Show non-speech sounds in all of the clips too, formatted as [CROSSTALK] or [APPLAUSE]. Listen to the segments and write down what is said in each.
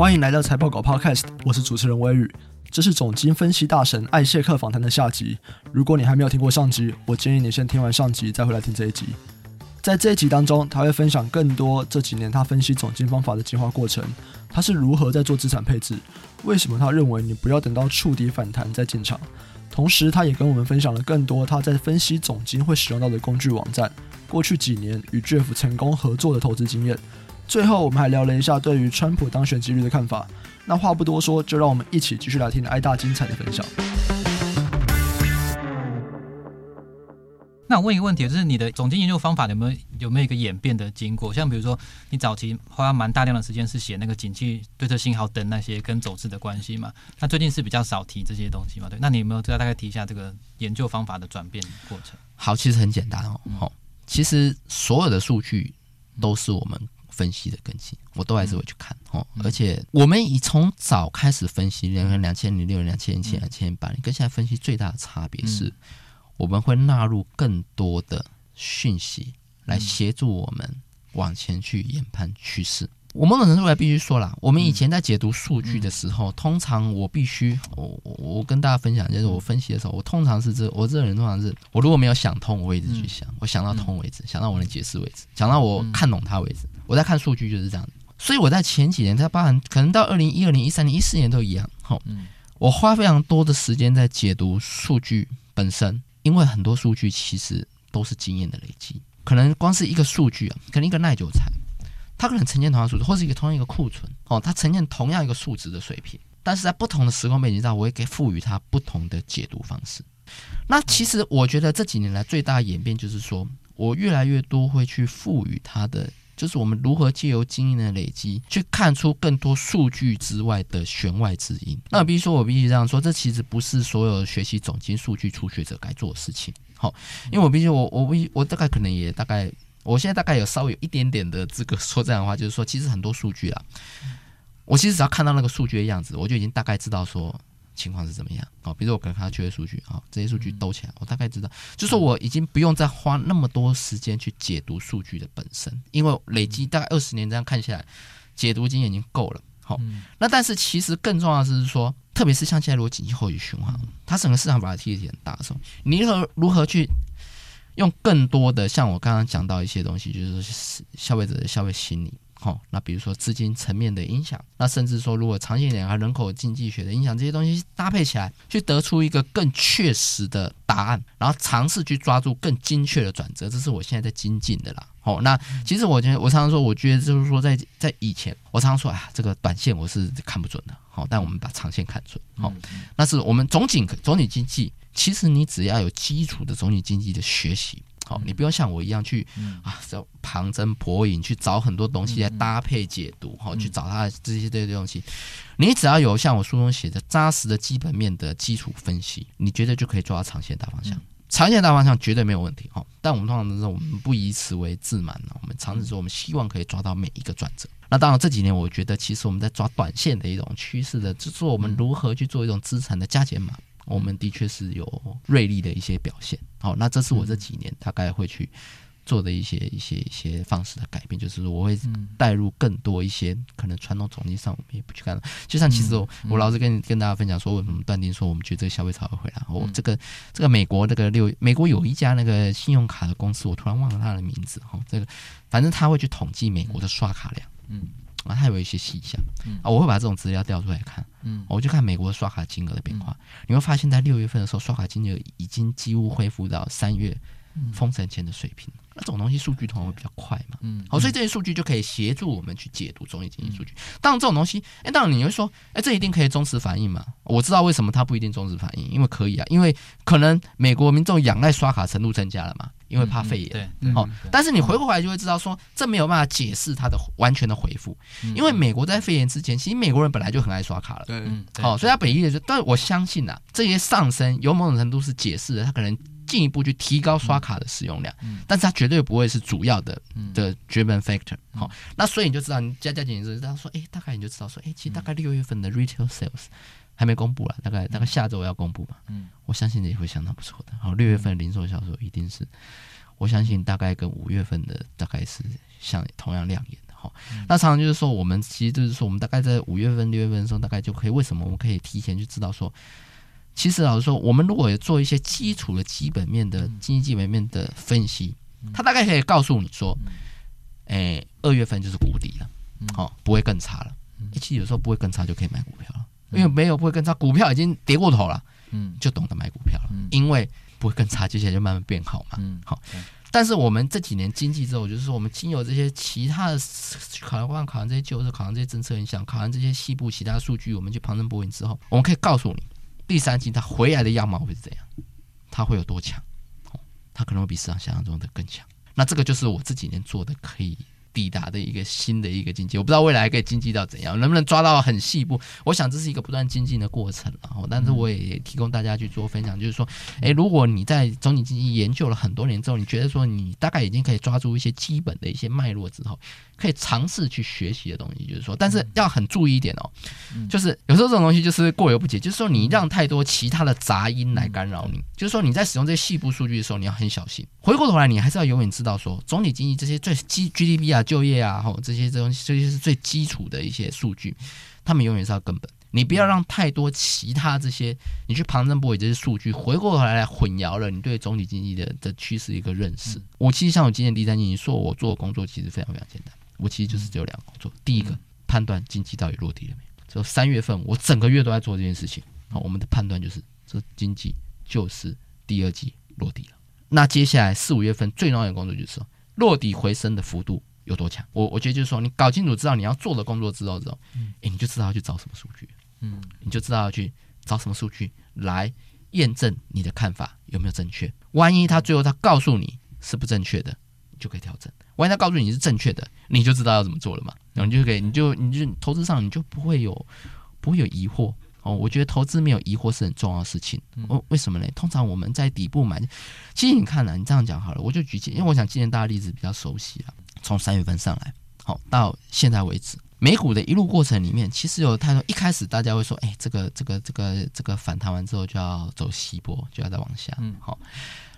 欢迎来到财报狗 Podcast，我是主持人威宇，这是总经分析大神艾谢克访谈的下集。如果你还没有听过上集，我建议你先听完上集再回来听这一集。在这一集当中，他会分享更多这几年他分析总经方法的进化过程，他是如何在做资产配置，为什么他认为你不要等到触底反弹再进场。同时，他也跟我们分享了更多他在分析总经会使用到的工具网站，过去几年与 Jeff 成功合作的投资经验。最后，我们还聊了一下对于川普当选几率的看法。那话不多说，就让我们一起继续来听艾大精彩的分享。那我问一个问题，就是你的总经研究方法有没有有没有一个演变的经过？像比如说，你早期花蛮大量的时间是写那个景气对策信号灯那些跟走势的关系嘛？那最近是比较少提这些东西嘛？对，那你有没有再大概提一下这个研究方法的转变过程？好，其实很简单哦。好、嗯，其实所有的数据都是我们分析的更新，我都还是会去看哦。嗯、而且我们以从早开始分析，两两千零六年、两千零七年、两千零八年，跟现在分析最大的差别是。嗯我们会纳入更多的讯息来协助我们往前去研判趋势。我某种程度来必须说啦，我们以前在解读数据的时候，通常我必须我我跟大家分享，就是我分析的时候，我通常是这我这个人通常是我如果没有想通，我会一直去想，我想到通为止，想到我能解释为止，想到我看懂它为止。我在看数据就是这样。所以我在前几年，它包含可能到二零一二年、一三年、一四年都一样。吼，我花非常多的时间在解读数据本身。因为很多数据其实都是经验的累积，可能光是一个数据啊，可能一个耐久材，它可能呈现同样数字，或是一个同样一个库存哦，它呈现同样一个数值的水平，但是在不同的时空背景下，我会给赋予它不同的解读方式。那其实我觉得这几年来最大的演变就是说，我越来越多会去赋予它的。就是我们如何借由经验的累积，去看出更多数据之外的弦外之音。那比如说，我必须这样说，这其实不是所有学习总经数据初学者该做的事情。好，因为我必须，我我我我大概可能也大概，我现在大概有稍微有一点点的资格说这样的话，就是说，其实很多数据啊，我其实只要看到那个数据的样子，我就已经大概知道说。情况是怎么样？哦，比如说我可能看到缺的数据，好，这些数据兜起来，我大概知道，就是说我已经不用再花那么多时间去解读数据的本身，因为累积大概二十年这样看下来，解读经验已经够了。好，那但是其实更重要的是说，特别是像现在如果景气后续循环，它整个市场 volatility 很大的时候，你如何如何去用更多的像我刚刚讲到一些东西，就是说消费者的消费心理。好，那比如说资金层面的影响，那甚至说如果长期一点啊，人口经济学的影响，这些东西搭配起来，去得出一个更确实的答案，然后尝试去抓住更精确的转折，这是我现在在精进的啦。好，那其实我觉得我常常说，我觉得就是说在在以前，我常常说啊，这个短线我是看不准的。好，但我们把长线看准。好，那是我们总体总体经济，其实你只要有基础的总体经济的学习。好，你不用像我一样去啊，找旁征博引，去找很多东西来搭配解读，哦，去找它这些这些东西。你只要有像我书中写的扎实的基本面的基础分析，你绝对就可以抓到长线大方向。长线大方向绝对没有问题。哈，但我们通常都是我们不以此为自满，我们常常说我们希望可以抓到每一个转折。那当然这几年我觉得，其实我们在抓短线的一种趋势的，就是我们如何去做一种资产的加减码。我们的确是有锐利的一些表现，好，那这是我这几年大概会去做的一些一些一些方式的改变，就是我会带入更多一些可能传统统计上我们也不去看，就像其实我我老是跟跟大家分享说，为什么断定说我们觉得这个消费潮会回来？我这个这个美国那个六美国有一家那个信用卡的公司，我突然忘了他的名字哈，这个反正他会去统计美国的刷卡量，嗯。啊，它有一些细项啊，我会把这种资料调出来看，嗯，我就看美国刷卡金额的变化，你会发现在六月份的时候，刷卡金额已经几乎恢复到三月封城前的水平。那这种东西数据通常会比较快嘛，嗯，好，所以这些数据就可以协助我们去解读总体经济数据。当然，这种东西，哎，当然你会说，哎，这一定可以忠实反映嘛？我知道为什么它不一定忠实反映，因为可以啊，因为可能美国民众仰赖刷卡程度增加了嘛。因为怕肺炎，对，好，但是你回过来就会知道说，这没有办法解释它的完全的回复，因为美国在肺炎之前，其实美国人本来就很爱刷卡了，对，好，所以他本意的就，但我相信呐，这些上升有某种程度是解释的他可能进一步去提高刷卡的使用量，但是它绝对不会是主要的的 driven factor，好，那所以你就知道，你加加减减他说，哎，大概你就知道说，哎，其实大概六月份的 retail sales 还没公布了，大概大概下周要公布吧，嗯，我相信也会相当不错的，好，六月份零售销售一定是，我相信大概跟五月份的大概是像同样亮眼。的，哈。那常常就是说，我们其实就是说，我们大概在五月份、六月份的时候，大概就可以。为什么我们可以提前就知道说，其实老实说，我们如果有做一些基础的基本面的经济基本面的分析，它大概可以告诉你说，哎，二月份就是谷底了，好，不会更差了。其实有时候不会更差就可以买股票了，因为没有不会更差，股票已经跌过头了，嗯，就懂得买股票了，因为不会更差，接下来就慢慢变好嘛，嗯，好。但是我们这几年经济之后，就是说我们经由这些其他的考完考完这些旧的考完这些政策影响，考完这些西部其他数据，我们去旁征博引之后，我们可以告诉你，第三季他回来的样貌会是怎样，他会有多强，他可能会比市场想象中的更强。那这个就是我这几年做的可以。抵达的一个新的一个经济，我不知道未来可以经济到怎样，能不能抓到很细部？我想这是一个不断精进的过程，然后，但是我也提供大家去做分享，就是说，诶，如果你在总体经济研究了很多年之后，你觉得说你大概已经可以抓住一些基本的一些脉络之后，可以尝试去学习的东西，就是说，但是要很注意一点哦，就是有时候这种东西就是过犹不及，就是说你让太多其他的杂音来干扰你，就是说你在使用这些细部数据的时候，你要很小心。回过头来，你还是要永远知道说，总体经济这些最基 GDP 啊。就业啊，吼，这些东西，这些是最基础的一些数据，他们永远是要根本。你不要让太多其他这些，你去旁征博引这些数据，回过头来来混淆了你对总体经济的的趋势一个认识。我其实像我今年第三季，你说我做的工作其实非常非常简单，我其实就是只有两个工作。第一个，判断经济到底落地了没有。就三月份，我整个月都在做这件事情。好，我们的判断就是，这经济就是第二季落地了。那接下来四五月份最重要的工作就是说，落地回升的幅度有多强？我我觉得就是说，你搞清楚知道你要做的工作之后之后，嗯，诶，你就知道要去找什么数据，嗯，你就知道要去找什么数据来验证你的看法有没有正确。万一他最后他告诉你是不正确的，你就可以调整；万一他告诉你是正确的，你就知道要怎么做了嘛。然后你就可以，你就你就投资上你就不会有不会有疑惑。哦，我觉得投资没有疑惑是很重要的事情。哦，为什么呢？通常我们在底部买，其实你看呢、啊，你这样讲好了，我就举例，因为我想今年大家例子比较熟悉了。从三月份上来，好到现在为止，美股的一路过程里面，其实有太多。一开始大家会说，哎，这个这个这个这个反弹完之后就要走西波，就要再往下。嗯，好，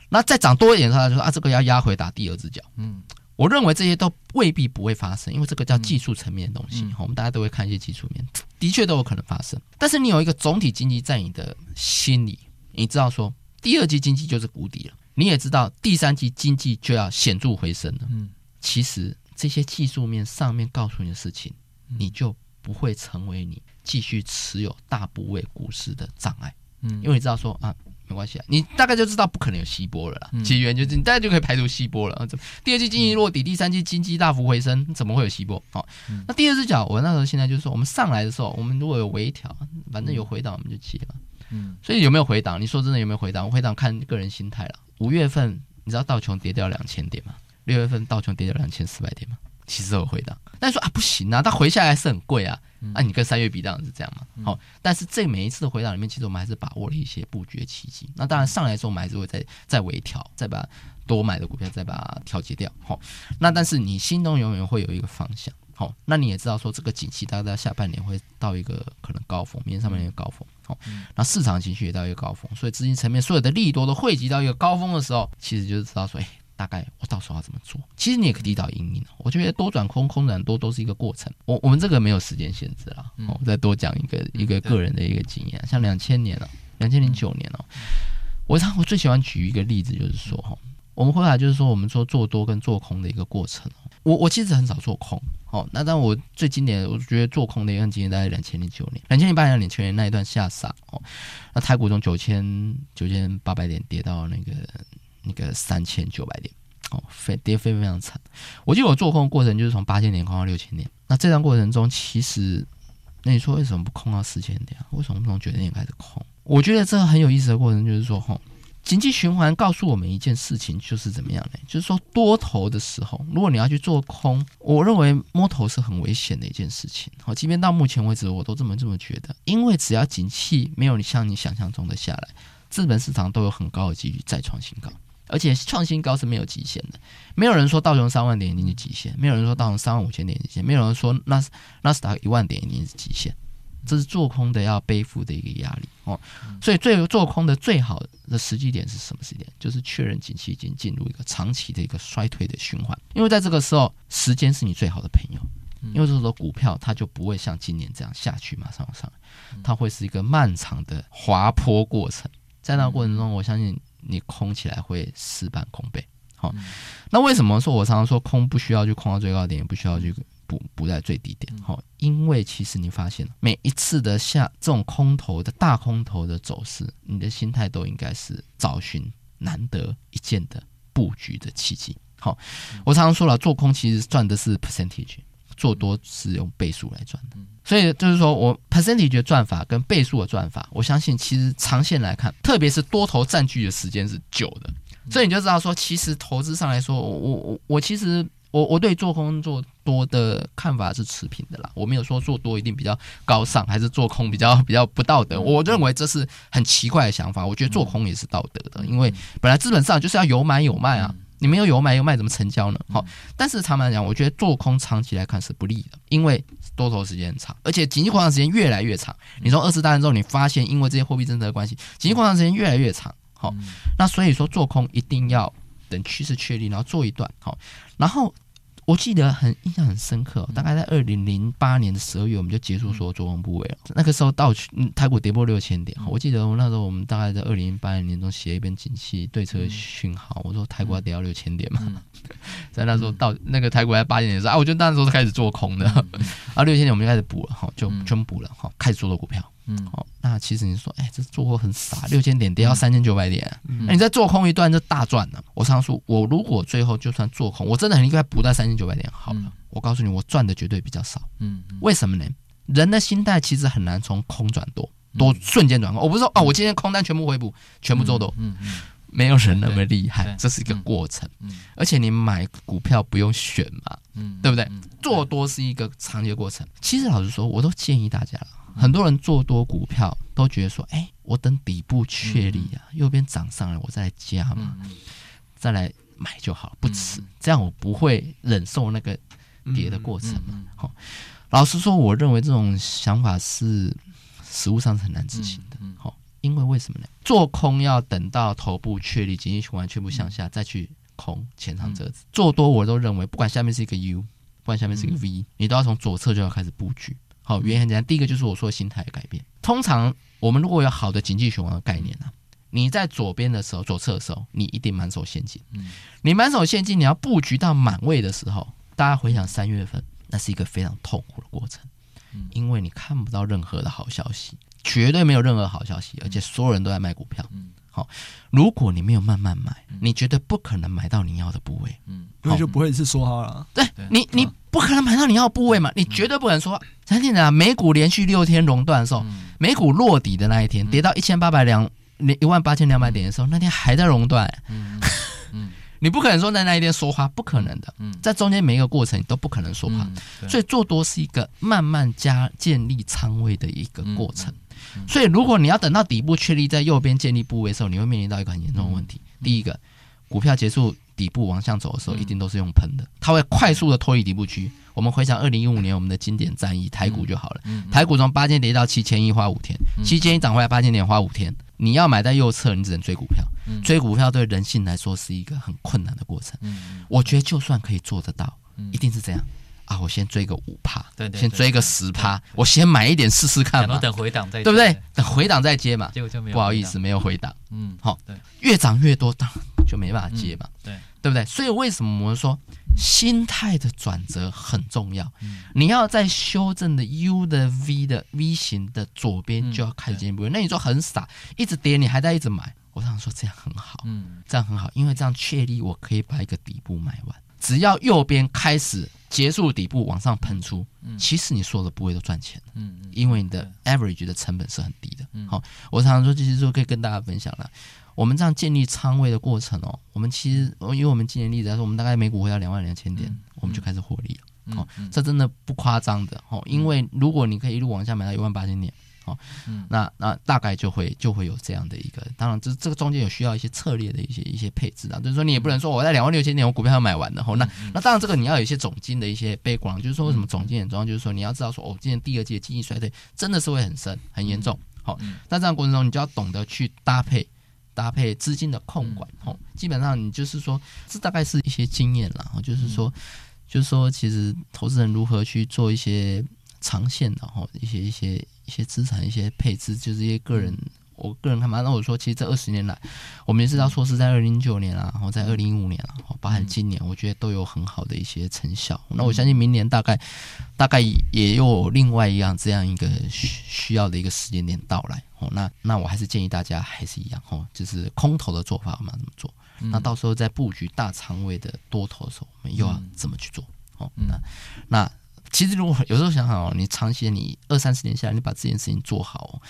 那再涨多一点的话，就说啊，这个要压回打第二只脚。嗯。我认为这些都未必不会发生，因为这个叫技术层面的东西，我们大家都会看一些技术面，的确都有可能发生。但是你有一个总体经济在你的心里，你知道说第二季经济就是谷底了，你也知道第三季经济就要显著回升了。嗯，其实这些技术面上面告诉你的事情，你就不会成为你继续持有大部位股市的障碍。嗯，因为你知道说啊。没关系啊，你大概就知道不可能有吸波了啦。起源就是你大概就可以排除吸波了。第二季经济落底，第三季经济大幅回升，怎么会有吸波？好，那第二只脚，我那时候现在就是说，我们上来的时候，我们如果有微调，反正有回档我们就接了。嗯，所以有没有回档？你说真的有没有回档？我回档看个人心态了。五月份你知道道琼跌掉两千点吗？六月份道琼跌掉两千四百点嘛？其实有回档，但是说啊不行啊，它回下来是很贵啊。那、啊、你跟三月比当然是这样嘛。好，但是这每一次的回档里面，其实我们还是把握了一些布局的契机。那当然上来的时候，我们还是会再再微调，再把多买的股票再把它调节掉。好，那但是你心中永远会有一个方向。好，那你也知道说这个景气大概在下半年会到一个可能高峰，明年上半年一个高峰。好，那市场情绪也到一个高峰，所以资金层面所有的利多都汇集到一个高峰的时候，其实就是知道说，哎。大概我到时候要怎么做？其实你也可以提早阴影。我觉得多转空，空转多都是一个过程。我我们这个没有时间限制了。我再多讲一个一个个人的一个经验，像两千年了，两千零九年了。我我最喜欢举一个例子，就是说哈，我们后来就是说，我们说做多跟做空的一个过程。我我其实很少做空。哦，那但我最经典，我觉得做空的一段经验，大概两千零九年、两千零八年、两千年那一段下杀。哦，那台股从九千九千八百点跌到那个。那个三千九百点，哦，非跌非非常惨。我记得我做空的过程就是从八千点空到六千点。那这段过程中，其实那你说为什么不空到四千点啊？为什么不从九千点开始空？我觉得这个很有意思的过程就是说，吼，经济循环告诉我们一件事情，就是怎么样呢？就是说多头的时候，如果你要去做空，我认为摸头是很危险的一件事情。好，即便到目前为止，我都这么这么觉得，因为只要景气没有你像你想象中的下来，资本市场都有很高的几率再创新高。而且创新高是没有极限的，没有人说道琼三万点一定是极限，没有人说道琼三万五千点极限，没有人说纳斯纳斯达克一万点一定是极限。这是做空的要背负的一个压力哦。所以最做空的最好的时机点是什么时点？就是确认景气已经进入一个长期的一个衰退的循环，因为在这个时候，时间是你最好的朋友。因为这时候股票它就不会像今年这样下去，马上往上，它会是一个漫长的滑坡过程。在那个过程中，我相信你空起来会事半功倍。好，那为什么说我常常说空不需要去空到最高点，也不需要去补补在最低点？好，因为其实你发现每一次的下这种空头的大空头的走势，你的心态都应该是找寻难得一见的布局的契机。好，我常常说了，做空其实赚的是 percentage。做多是用倍数来赚的，所以就是说我 percentage 的赚法跟倍数的赚法，我相信其实长线来看，特别是多头占据的时间是久的，所以你就知道说，其实投资上来说，我我我其实我我对做空做多的看法是持平的啦，我没有说做多一定比较高尚，还是做空比较 [LAUGHS] 比较不道德，我认为这是很奇怪的想法，我觉得做空也是道德的，因为本来资本上就是要有买有卖啊。你没有有买有卖怎么成交呢？好，但是长板讲，我觉得做空长期来看是不利的，因为多头时间很长，而且紧急扩张时间越来越长。你从二次大战之后，你发现因为这些货币政策的关系，紧急扩张时间越来越长。好，那所以说做空一定要等趋势确立，然后做一段。好，然后。我记得很印象很深刻，大概在二零零八年的十二月，我们就结束说做空部位了。那个时候到台股跌破六千点，我记得我那时候我们大概在二零零八年年中写一篇景气对策讯号，我说台股要跌到六千点嘛，[LAUGHS] 在那时候到那个台股在八千点的时候啊，我就那时候是开始做空的，[LAUGHS] 啊六千点我们就开始补了哈，就全部补了哈，开始做多股票。嗯，好，那其实你说，哎，这做货很傻，六千点跌到三千九百点，啊，那、嗯嗯、你再做空一段就大赚了。我常说，我如果最后就算做空，我真的很应该补在三千九百点好了。嗯、我告诉你，我赚的绝对比较少。嗯，嗯为什么呢？人的心态其实很难从空转多，多瞬间转空。我不是说啊、哦，我今天空单全部回补，全部做多。嗯嗯，嗯没有人那么厉害，这是一个过程。嗯，嗯而且你买股票不用选嘛，嗯，对不对？做多是一个长期的过程。其实老实说，我都建议大家了。很多人做多股票都觉得说，哎，我等底部确立啊，右边涨上来，我再来加嘛，再来买就好，不迟。这样我不会忍受那个跌的过程嘛。好，老实说，我认为这种想法是实物上是很难执行的。好，因为为什么呢？做空要等到头部确立，景气循环全部向下再去空，前场折子。做多我都认为，不管下面是一个 U，不管下面是一个 V，你都要从左侧就要开始布局。好，原因很简单，第一个就是我说的心态的改变。通常我们如果有好的经济循环的概念呢、啊，你在左边的时候，左侧的时候，你一定满手现金。嗯，你满手现金，你要布局到满位的时候，大家回想三月份，那是一个非常痛苦的过程，因为你看不到任何的好消息，绝对没有任何好消息，而且所有人都在卖股票。好，如果你没有慢慢买，你绝对不可能买到你要的部位。嗯，那就不会是说哈了。对你，你不可能买到你要的部位嘛？你绝对不可能说。相信啊，美股连续六天熔断的时候，美股落底的那一天，跌到一千八百两一万八千两百点的时候，那天还在熔断。嗯嗯，[LAUGHS] 你不可能说在那一天说话，不可能的。嗯，在中间每一个过程你都不可能说话，所以做多是一个慢慢加建立仓位的一个过程。所以，如果你要等到底部确立在右边建立部位的时候，你会面临到一个很严重的问题。第一个，股票结束底部往上走的时候，一定都是用喷的，它会快速的脱离底部区。我们回想二零一五年我们的经典战役，台股就好了。台股从八千跌到七千一，花五天；七千一涨回来八千点，花五天。你要买在右侧，你只能追股票。追股票对人性来说是一个很困难的过程。我觉得就算可以做得到，一定是这样。啊，我先追个五趴，对对，先追个十趴，我先买一点试试看嘛。等回档再，对不对？等回档再接嘛。结果就没有，不好意思，没有回档。嗯，好，对，越涨越多，当然就没办法接嘛。对，对不对？所以为什么我们说心态的转折很重要？你要在修正的 U 的 V 的 V 型的左边就要开始进步。那你说很傻，一直跌，你还在一直买。我想说这样很好，嗯，这样很好，因为这样确立我可以把一个底部买完。只要右边开始结束底部往上喷出，其实你所有的部位都赚钱，嗯，因为你的 average 的成本是很低的。好，我常常说，其实就可以跟大家分享了，我们这样建立仓位的过程哦，我们其实，因为我们今年例子来说，我们大概每股回到两万两千点，我们就开始获利了。哦，这真的不夸张的哦，因为如果你可以一路往下买到一万八千点，哦，嗯、那那大概就会就会有这样的一个，当然这这个中间有需要一些策略的一些一些配置啊，就是说你也不能说我在两万六千点我股票要买完的，哦，那那当然这个你要有一些总金的一些 background，就是说为什么总金很重要，就是说你要知道说哦，今年第二季的经济衰退真的是会很深很严重，好，那这样过程中你就要懂得去搭配搭配资金的控管，哦，基本上你就是说这大概是一些经验了，就是说就是说其实投资人如何去做一些。长线的哈，一些一些一些资产，一些配置，就是一些个人，我个人看法。那我说，其实这二十年来，我们也知道说是在二零零九年啊，然后在二零一五年啊，包含今年，我觉得都有很好的一些成效。那我相信明年大概大概也有另外一样这样一个需需要的一个时间点到来。哦，那那我还是建议大家还是一样哦，就是空头的做法我们要怎么做？那到时候在布局大仓位的多头的时候，我们又要怎么去做？哦，那那。其实，如果有时候想想哦，你长期你二三十年下来，你把这件事情做好，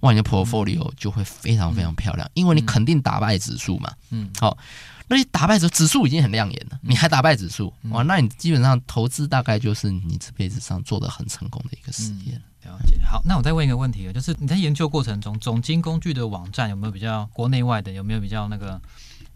哇，你的 portfolio 就会非常非常漂亮，因为你肯定打败指数嘛。嗯，好，那你打败指指数已经很亮眼了，你还打败指数，哇，那你基本上投资大概就是你这辈子上做的很成功的一个事业了。了解。好，那我再问一个问题啊，就是你在研究过程中，总经工具的网站有没有比较国内外的，有没有比较那个？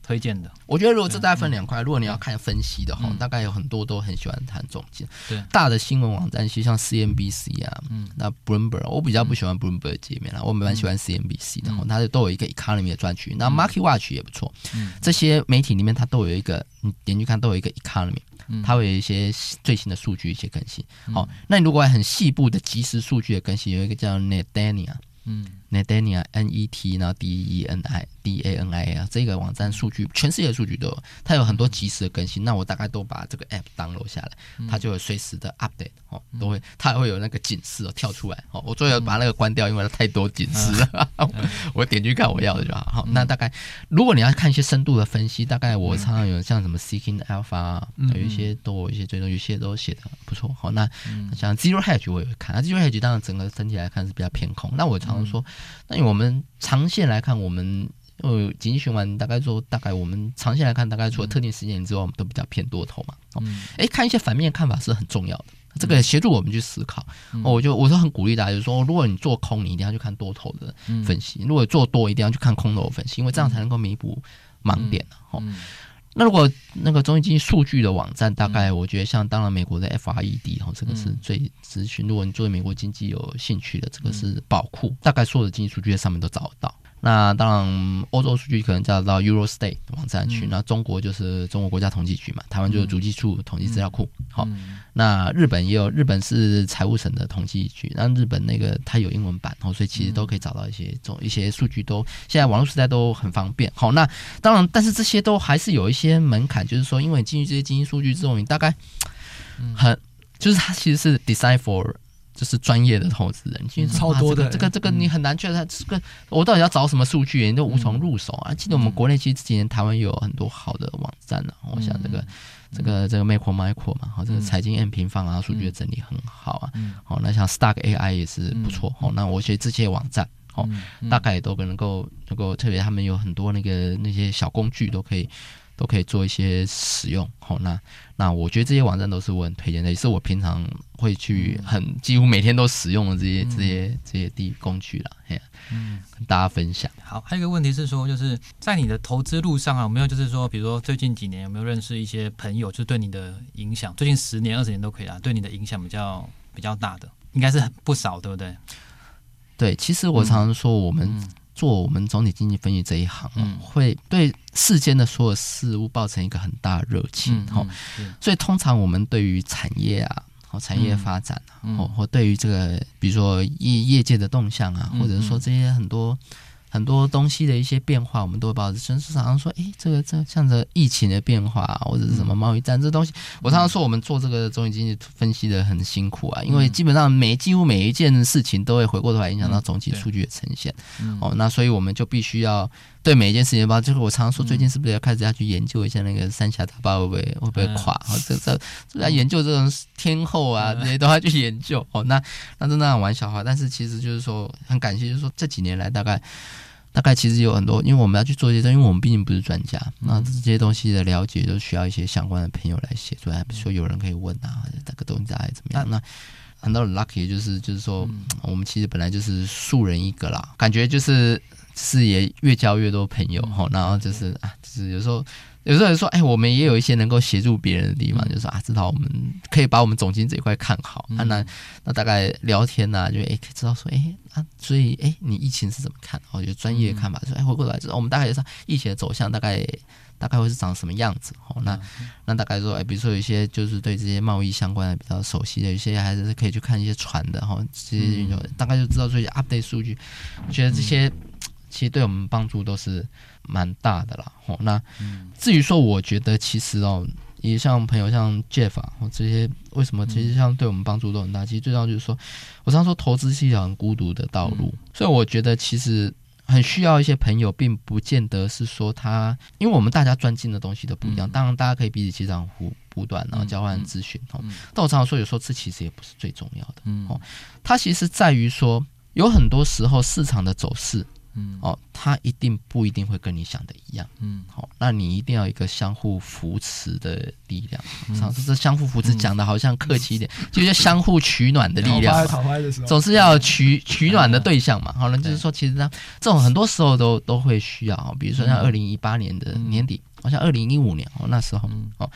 推荐的，我觉得如果这大概分两块，如果你要看分析的话，大概有很多都很喜欢谈总结。对，大的新闻网站，其实像 CNBC 啊，嗯，那 Bloomberg，我比较不喜欢 Bloomberg 界面啦，我蛮喜欢 CNBC 的，它都有一个 Economy 的专区。那 Market Watch 也不错，这些媒体里面它都有一个，你点去看都有一个 Economy，它会有一些最新的数据一些更新。好，那你如果很细部的即时数据的更新，有一个叫 Netdania。嗯，Netdania N E T 然后 D E N I D A N I 啊，这个网站数据，全世界的数据都有，它有很多即时的更新。那我大概都把这个 app download 下来，它就会随时的 update 哦，都会，它还会有那个警示哦跳出来哦。我最后把那个关掉，因为它太多警示了。[LAUGHS] 我点进去看我要的就好。好，那大概如果你要看一些深度的分析，大概我常常有像什么 Seeking Alpha，有一些都有一些追踪，有些都写的不错。好，那像 Zero Hedge 我也会看，那 Zero Hedge 当然整个整体来看是比较偏空。那我常常说，那我们长线来看，我们呃景气循环大概说，大概我们长线来看，大概除了特定时间之外，我们都比较偏多头嘛。哦，哎，看一些反面看法是很重要的，这个协助我们去思考。哦，我就我是很鼓励大家，就是说，如果你做空，你一定要去看多头的分析；如果做多，一定要去看空头的分析，因为这样才能够弥补盲点。哦。那如果那个中医经济数据的网站，大概我觉得像当然美国的 FRED 哈，这个是最咨询。如果你对美国经济有兴趣的，这个是宝库，大概所有的经济数据在上面都找得到。那当然，欧洲数据可能叫到 Eurostat 网站去。那中国就是中国国家统计局嘛，台湾就是主计处统计资料库。好，那日本也有，日本是财务省的统计局。那日本那个它有英文版，哦，所以其实都可以找到一些种一些数据，都现在网络时代都很方便。好，那当然，但是这些都还是有一些门槛，就是说，因为进去这些经济数据之后，你大概很就是它其实是 design for。就是专业的投资人，其实超多的。这个这个你很难确认这个我到底要找什么数据，你都无从入手啊。记得我们国内其实这几年台湾有很多好的网站呢。我想这个这个这个 Macro Micro 嘛，好，这个财经 M 平方啊，数据的整理很好啊。好，那像 Stock AI 也是不错。好，那我觉得这些网站，好，大概也都能够能够，特别他们有很多那个那些小工具都可以。都可以做一些使用，好，那那我觉得这些网站都是我很推荐的，也是我平常会去很几乎每天都使用的这些、嗯、这些这些地工具了，嗯，跟大家分享。好，还有一个问题是说，就是在你的投资路上啊，有没有就是说，比如说最近几年有没有认识一些朋友，就对你的影响，最近十年、二十年都可以啊，对你的影响比较比较大的，应该是不少，对不对？对，其实我常常说我们、嗯。做我们总体经济分析这一行，嗯，会对世间的所有事物抱成一个很大的热情，哈，所以通常我们对于产业啊，或产业发展啊，或或对于这个，比如说业业界的动向啊，或者说这些很多。很多东西的一些变化，我们都会报纸，甚至常常说，诶，这个这像着疫情的变化，或者是什么贸易战，嗯、这东西，我常常说，我们做这个总体经济分析的很辛苦啊，因为基本上每几乎每一件事情都会回过头来影响到总体数据的呈现，嗯、哦，那所以我们就必须要。对每一件事情吧，就是我常常说，最近是不是要开始要去研究一下那个三峡大坝会不会会不会垮？哦，这这这要研究这种天后啊，这些都要去研究。哦，那那真的很玩笑话，但是其实就是说很感谢，就是说这几年来大概大概其实有很多，因为我们要去做一些因为我们毕竟不是专家，那这些东西的了解都需要一些相关的朋友来协助，比如说有人可以问啊，这个东西大概怎么样？那很多 lucky 就是就是说，我们其实本来就是素人一个啦，感觉就是是也越交越多朋友哈，然后就是啊，就是有时候。有时候说，哎，我们也有一些能够协助别人的地方，就是啊，知道我们可以把我们总经这一块看好。啊、那那大概聊天呐、啊，就哎，可以知道说，哎啊，所以哎，你疫情是怎么看？哦，有专业的看法，说，哎，回过来之后，我们大概就是疫情的走向，大概大概会是长什么样子？哦，那那大概说，哎，比如说有一些就是对这些贸易相关的比较熟悉的，有一些还是可以去看一些船的哈，这些运动大概就知道这些 update 数据。我觉得这些。其实对我们帮助都是蛮大的啦。哦，那至于说，我觉得其实哦，也像朋友像 Jeff 啊，或这些为什么其实像对我们帮助都很大。其实最重要就是说，我常说投资是一条很孤独的道路，所以我觉得其实很需要一些朋友，并不见得是说他，因为我们大家专精的东西都不一样。当然，大家可以彼此接壤、互补短，然后交换咨询。哦，但我常常说，有时候这其实也不是最重要的。哦，它其实在于说，有很多时候市场的走势。嗯，哦，他一定不一定会跟你想的一样，嗯，好，那你一定要一个相互扶持的力量。上次这相互扶持讲的好像客气一点，就是相互取暖的力量，总是要取取暖的对象嘛。好了，就是说，其实呢，这种很多时候都都会需要，比如说像二零一八年的年底，好像二零一五年哦那时候，哦，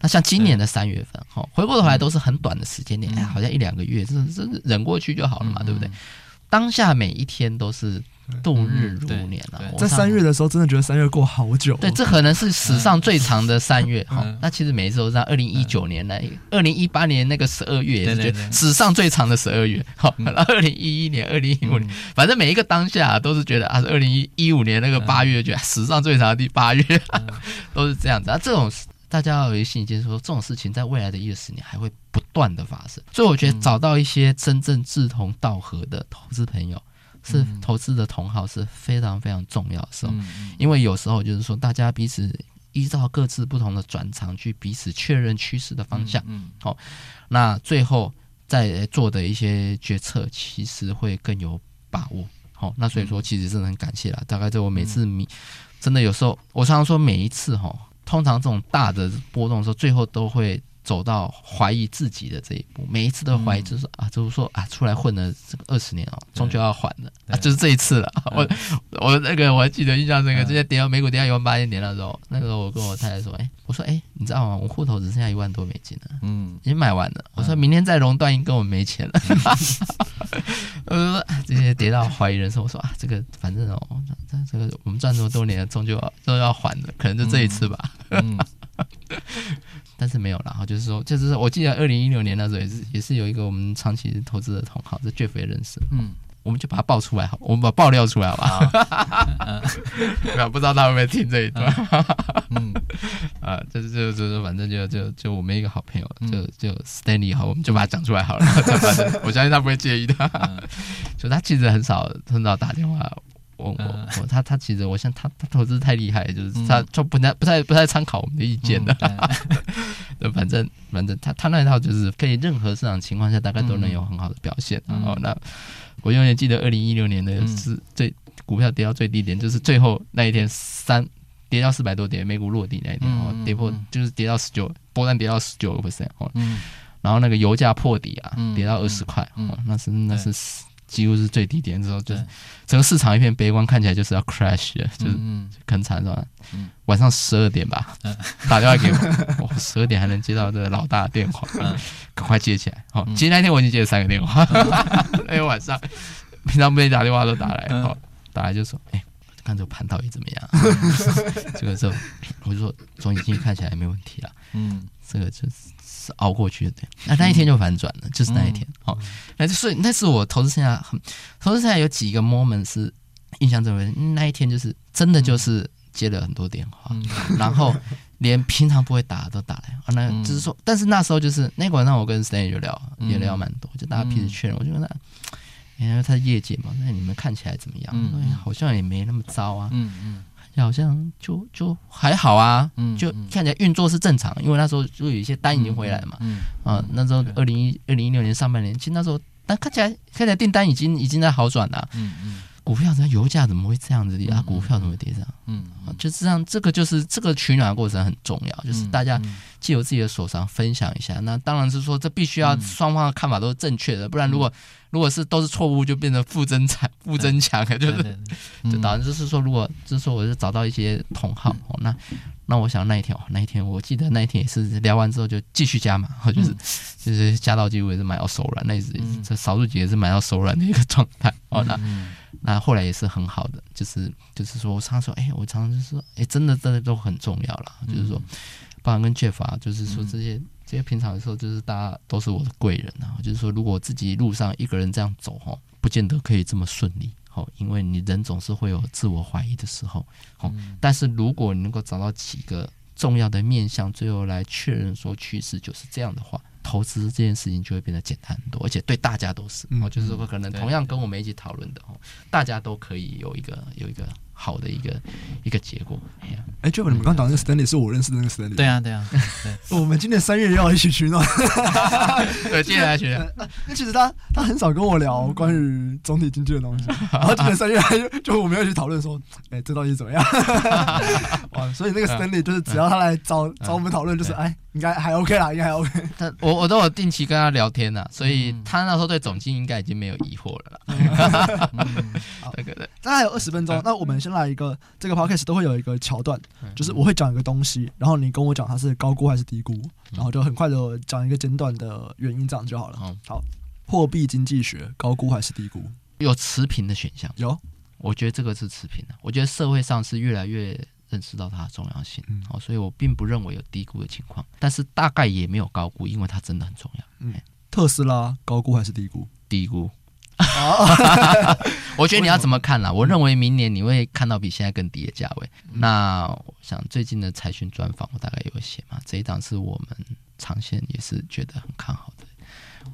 那像今年的三月份，哦，回过头来都是很短的时间点，哎，好像一两个月，这这忍过去就好了嘛，对不对？当下每一天都是。度日如年啊，在三月的时候，真的觉得三月过好久。对，这可能是史上最长的三月。哈，那其实每一次都是在二零一九年来，二零一八年那个十二月也是觉得史上最长的十二月。好，然后二零一一年、二零一五年，反正每一个当下都是觉得啊，二零一五年那个八月，觉得史上最长的第八月，[LAUGHS] 都是这样子。啊，这种大家要有一个信心，说这种事情在未来的一二十年还会不断的发生。所以我觉得找到一些真正志同道合的投资朋友。是投资的同好是非常非常重要的时候，因为有时候就是说，大家彼此依照各自不同的转场去彼此确认趋势的方向，好，那最后再做的一些决策其实会更有把握，好，那所以说其实真的很感谢啦。大概在我每次米真的有时候，我常常说每一次哈，通常这种大的波动的时候，最后都会。走到怀疑自己的这一步，每一次都怀疑，就是啊，就是说啊，出来混了这个二十年哦，终究要还的啊，就是这一次了。我我那个我还记得印象深刻，之前跌到美股跌到一万八千点的时候，那个时候我跟我太太说，哎，我说哎，你知道吗？我户头只剩下一万多美金了，嗯，已经买完了。我说明天再熔断，应该我没钱了。[LAUGHS] 我说这些跌到怀疑人生，我说啊，这个反正哦，这这个我们赚这么多年，终究要都要还的，可能就这一次吧。嗯。[LAUGHS] 但是没有了哈，就是说，就是我记得二零一六年那时候也是也是有一个我们长期投资的同行，这 Jeff 也认识，嗯，我们就把他爆出来好，我们把爆料出来好不好？[LAUGHS] 不知道他会不会听这一段，嗯，[LAUGHS] 啊，就是就就是反正就就就我们一个好朋友，就就 Stanley 好，我们就把他讲出来好了，反正我相信他不会介意的，就他其实很少很少打电话。我我我他他其实我像他他投资太厉害，就是他就不太不太不太参考我们的意见的，嗯、[LAUGHS] 反正反正他他那一套就是可以任何市场情况下大概都能有很好的表现。嗯、然后那我永远记得二零一六年的是最股票跌到最低点，就是最后那一天三跌到四百多点，美股落地那一天，哦，跌破就是跌到十九，波段跌到十九个 percent 哦，然后那个油价破底啊，跌到二十块，哦，那是那是。几乎是最低点之后，就是整个市场一片悲观，看起来就是要 crash 了，就是很惨是吧？晚上十二点吧，打电话给我，[LAUGHS] 十二点还能接到这个老大的电话，赶快接起来。好，其实那天我已经接了三个电话，[LAUGHS] 那天晚上平常没打电话都打来，好，打来就说，哎，看这个盘到底怎么样？[LAUGHS] 这个时候我就说，总经看起来没问题了，嗯，这个就是。熬过去的，对，那那一天就反转了，嗯、就是那一天。好、嗯，那所以那是我投资生涯很，投资生涯有几个 moment 是印象深刻。那一天就是真的就是接了很多电话，嗯、然后连平常不会打都打来。啊，那就是说，但是那时候就是那个晚上我跟 Stan 就聊，也聊蛮多，就大家彼此确认。我就问他，因为他是业界嘛，那你们看起来怎么样？嗯、好像也没那么糟啊。嗯嗯。嗯好像就就还好啊，就看起来运作是正常，因为那时候就有一些单已经回来了嘛。嗯，啊，那时候二零一二零一六年上半年，其实那时候但看起来看起来订单已经已经在好转了。嗯嗯，股票怎么油价怎么会这样子跌？啊，股票怎么会跌这样？嗯，就是这样，这个就是这个取暖的过程很重要，就是大家借由自己的手上分享一下。那当然是说，这必须要双方的看法都是正确的，不然如果如果是都是错误，就变成负增产、负增强，就是就导致就是说，如果就是说，我就找到一些同好哦，那。那我想那一天哦，那一天我记得那一天也是聊完之后就继续加嘛，就是、嗯、就是加到几乎也是买到手软，那也是这少数几个也是买到手软的一个状态哦。那那后来也是很好的，就是就是说我常常说，哎、欸，我常常就是说，哎、欸，真的真的都很重要了，就是说，包含跟 Jeff 啊，就是说这些这些平常的时候，就是大家都是我的贵人啊，就是说如果自己路上一个人这样走哈，不见得可以这么顺利。好，因为你人总是会有自我怀疑的时候，好，但是如果你能够找到几个重要的面向，最后来确认说趋势就是这样的话，投资这件事情就会变得简单很多，而且对大家都是，哦，就是说可能同样跟我们一起讨论的哦，大家都可以有一个有一个。好的一个一个结果。哎呀，哎，Jeff，你们刚讲的那个 Stanley 是我认识的那个 Stanley。对啊，对啊，[LAUGHS] 对。我们今年三月要一起取暖。[LAUGHS] 对，今年来取。[LAUGHS] 那其实他他很少跟我聊关于总体经济的东西，然后今年三月就就我们要去讨论说，哎，这到底怎么样？哇，所以那个 Stanley 就是只要他来找找我们讨论，就是哎，应该还 OK 啦，应该还 OK。他我我都有定期跟他聊天呐，所以他那时候对总经应该已经没有疑惑了啦。好，对对对。大概还有二十分钟，那我们先。来一个，这个 podcast 都会有一个桥段，就是我会讲一个东西，然后你跟我讲它是高估还是低估，然后就很快的讲一个简短的原因，这样就好了。好，货币经济学高估还是低估？有持平的选项。有，我觉得这个是持平的。我觉得社会上是越来越认识到它的重要性，哦，所以我并不认为有低估的情况，但是大概也没有高估，因为它真的很重要。嗯，特斯拉高估还是低估？低估。[LAUGHS] 我觉得你要怎么看啦？我认为明年你会看到比现在更低的价位。那我想最近的财讯专访，我大概有写嘛。这一档是我们长线也是觉得很看好的。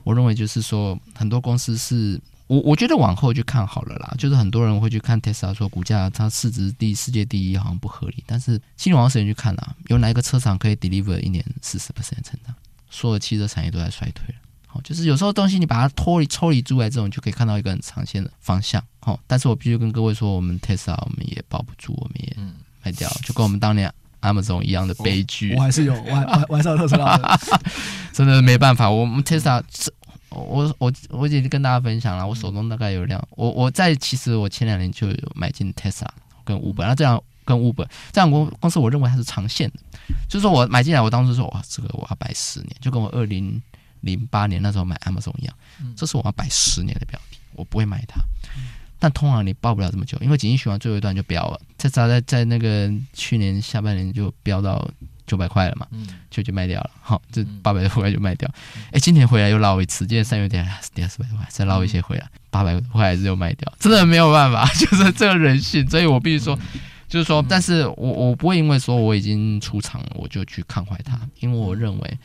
我认为就是说，很多公司是我我觉得往后就看好了啦。就是很多人会去看 Tesla，说股价它市值第世界第一好像不合理。但是心里往时间去看啊，有哪一个车厂可以 deliver 一年四十 percent 成长？所有汽车产业都在衰退了。就是有时候东西你把它脱离抽离出来，之后，你就可以看到一个很长线的方向。哦，但是我必须跟各位说，我们 Tesla 我们也保不住，我们也卖掉，就跟我们当年 Amazon 一样的悲剧。我还是有，我还我还是有特斯拉的，[LAUGHS] 真的没办法。我们 Tesla，我我我已经跟大家分享了，我手中大概有两，我我在其实我前两年就有买进 Tesla 跟 Uber，那这样跟 Uber 这样公公司，我认为它是长线的，就是说我买进来，我当时说哇，这个我要摆十年，就跟我二零。零八年那时候买 Amazon 一样，这是我要摆十年的标的，我不会卖它。但通常你抱不了这么久，因为景气循环最后一段就飙了，在在在那个去年下半年就飙到九百块了嘛，就就卖掉了。好，这八百多块就卖掉。哎，今年回来又捞一次，今年三月底跌四百多块，再捞一些回来，八百多块还是又卖掉，真的没有办法，[LAUGHS] 就是这个人性。所以我必须说，就是说，但是我我不会因为说我已经出场了，我就去看坏它，因为我认为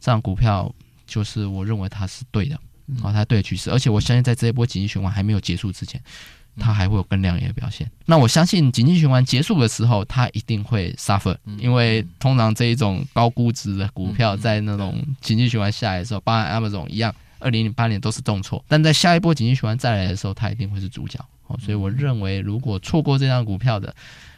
这样股票。就是我认为它是对的，啊，它对的趋势，而且我相信在这一波紧急循环还没有结束之前，它还会有更亮眼的表现。那我相信紧急循环结束的时候，它一定会 suffer，因为通常这一种高估值的股票在那种紧急循环下来的时候，包含 Amazon 一样，二零零八年都是重挫，但在下一波紧急循环再来的时候，它一定会是主角。哦，所以我认为如果错过这张股票的。